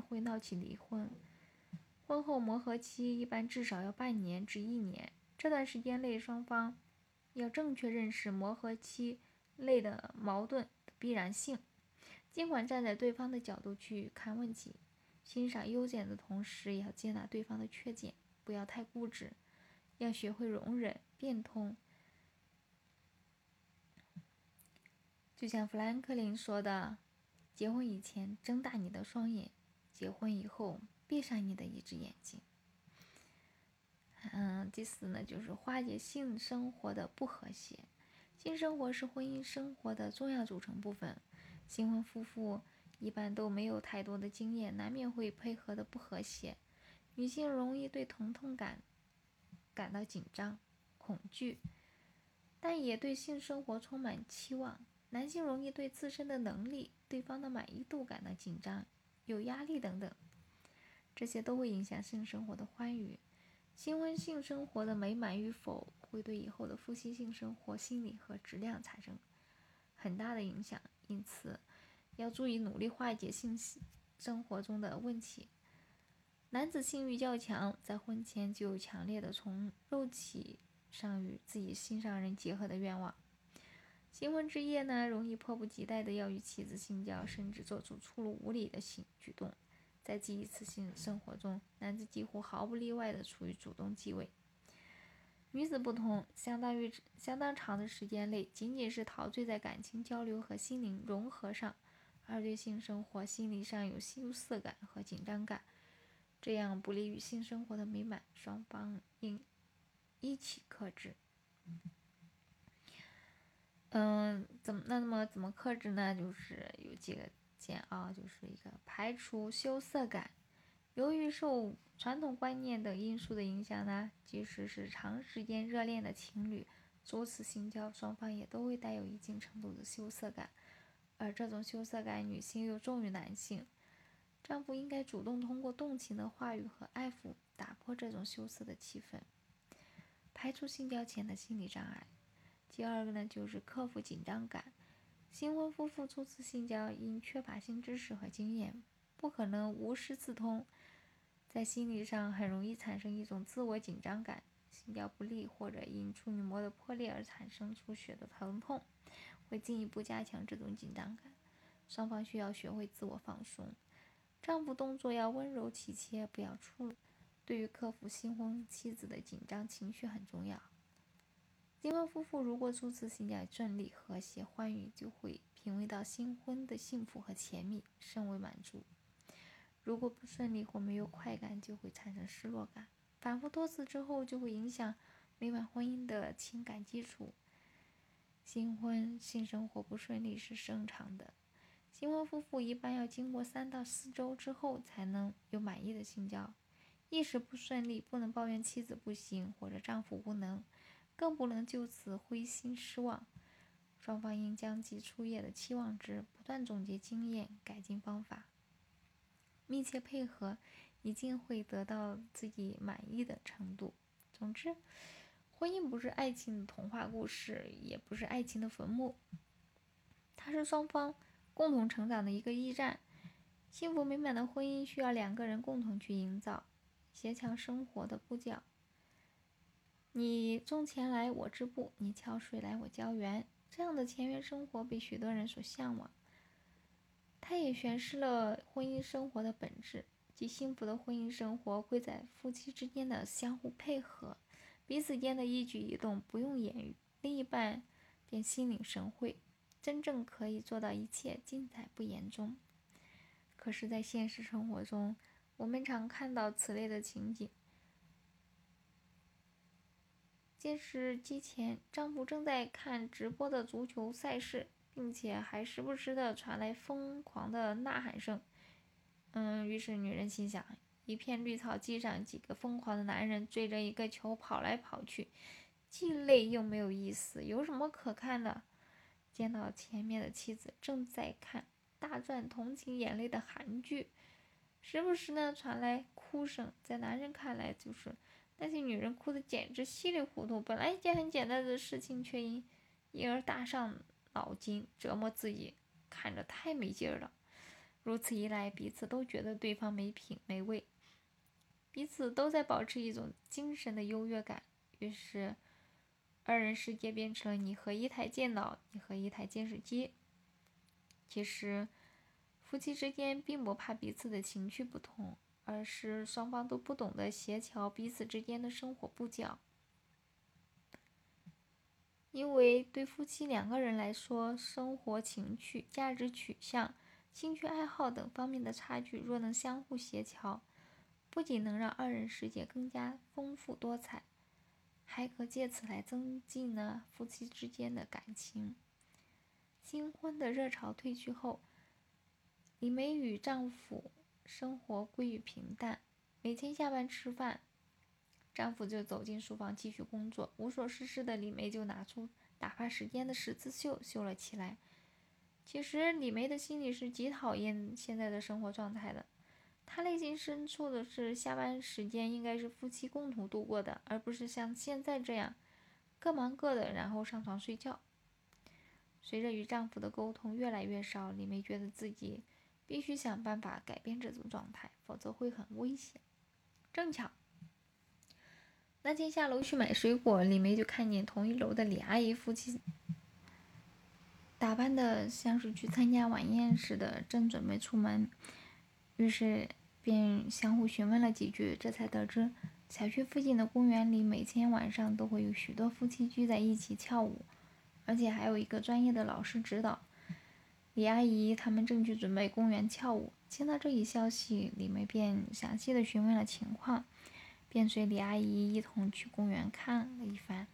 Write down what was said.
会闹起离婚。婚后磨合期一般至少要半年至一年，这段时间内双方要正确认识磨合期内的矛盾的必然性，尽管站在对方的角度去看问题，欣赏优点的同时，也要接纳对方的缺点，不要太固执，要学会容忍、变通。就像富兰克林说的：“结婚以前睁大你的双眼，结婚以后。”闭上你的一只眼睛。嗯，第四呢，就是化解性生活的不和谐。性生活是婚姻生活的重要组成部分。新婚夫妇一般都没有太多的经验，难免会配合的不和谐。女性容易对疼痛感感到紧张、恐惧，但也对性生活充满期望。男性容易对自身的能力、对方的满意度感到紧张、有压力等等。这些都会影响性生活的欢愉，新婚性生活的美满与否，会对以后的夫妻性生活心理和质量产生很大的影响。因此，要注意努力化解性生活中的问题。男子性欲较强，在婚前就有强烈的从肉体上与自己心上人结合的愿望。新婚之夜呢，容易迫不及待的要与妻子性交，甚至做出粗鲁无礼的性举动。在第一次性生活中，男子几乎毫不例外地处于主动地位。女子不同，相当于相当长的时间内，仅仅是陶醉在感情交流和心灵融合上，而对性生活心理上有羞涩感和紧张感，这样不利于性生活的美满。双方应一起克制。嗯，怎么那么怎么克制呢？就是有几个。键啊，就是一个排除羞涩感。由于受传统观念等因素的影响呢，即使是长时间热恋的情侣，初次性交，双方也都会带有一定程度的羞涩感。而这种羞涩感，女性又重于男性。丈夫应该主动通过动情的话语和爱抚，打破这种羞涩的气氛，排除性交前的心理障碍。第二个呢，就是克服紧张感。新婚夫妇初次性交，因缺乏性知识和经验，不可能无师自通，在心理上很容易产生一种自我紧张感，性交不利或者因处女膜的破裂而产生出血的疼痛，会进一步加强这种紧张感。双方需要学会自我放松，丈夫动作要温柔体贴，不要粗鲁。对于克服新婚妻子的紧张情绪很重要。新婚夫妇如果初次性交顺利、和谐、欢愉，就会品味到新婚的幸福和甜蜜，甚为满足；如果不顺利或没有快感，就会产生失落感。反复多次之后，就会影响美满婚姻的情感基础。新婚性生活不顺利是正常的，新婚夫妇一般要经过三到四周之后才能有满意的性交。一时不顺利，不能抱怨妻子不行或者丈夫无能。更不能就此灰心失望，双方应将其初夜的期望值不断总结经验，改进方法，密切配合，一定会得到自己满意的程度。总之，婚姻不是爱情的童话故事，也不是爱情的坟墓，它是双方共同成长的一个驿站。幸福美满的婚姻需要两个人共同去营造，协调生活的步调。你种钱来，我织布；你挑水来，我浇园。这样的田园生活被许多人所向往。它也诠释了婚姻生活的本质，即幸福的婚姻生活贵在夫妻之间的相互配合，彼此间的一举一动不用言语，另一半便心领神会，真正可以做到一切尽在不言中。可是，在现实生活中，我们常看到此类的情景。电视机前，丈夫正在看直播的足球赛事，并且还时不时的传来疯狂的呐喊声。嗯，于是女人心想：一片绿草地上，几个疯狂的男人追着一个球跑来跑去，既累又没有意思，有什么可看的？见到前面的妻子正在看大赚同情眼泪的韩剧，时不时呢传来哭声，在男人看来就是。那些女人哭得简直稀里糊涂，本来一件很简单的事情，却因因而大伤脑筋，折磨自己，看着太没劲儿了。如此一来，彼此都觉得对方没品没味，彼此都在保持一种精神的优越感。于是，二人世界变成了你和一台电脑，你和一台电视机。其实，夫妻之间并不怕彼此的情绪不同，而是双方都不懂得协调彼此之间的生活步调。因为对夫妻两个人来说，生活情趣、价值取向、兴趣爱好等方面的差距，若能相互协调，不仅能让二人世界更加丰富多彩，还可借此来增进呢夫妻之间的感情。新婚的热潮退去后，李梅与丈夫生活归于平淡。每天下班吃饭，丈夫就走进书房继续工作。无所事事的李梅就拿出打发时间的十字绣，绣了起来。其实李梅的心里是极讨厌现在的生活状态的。她内心深处的是，下班时间应该是夫妻共同度过的，而不是像现在这样各忙各的，然后上床睡觉。随着与丈夫的沟通越来越少，李梅觉得自己必须想办法改变这种状态，否则会很危险。正巧那天下楼去买水果，李梅就看见同一楼的李阿姨夫妻打扮的像是去参加晚宴似的，正准备出门，于是便相互询问了几句，这才得知小区附近的公园里每天晚上都会有许多夫妻聚在一起跳舞。而且还有一个专业的老师指导。李阿姨他们正去准备公园跳舞。听到这一消息，李梅便详细的询问了情况，便随李阿姨一同去公园看了一番。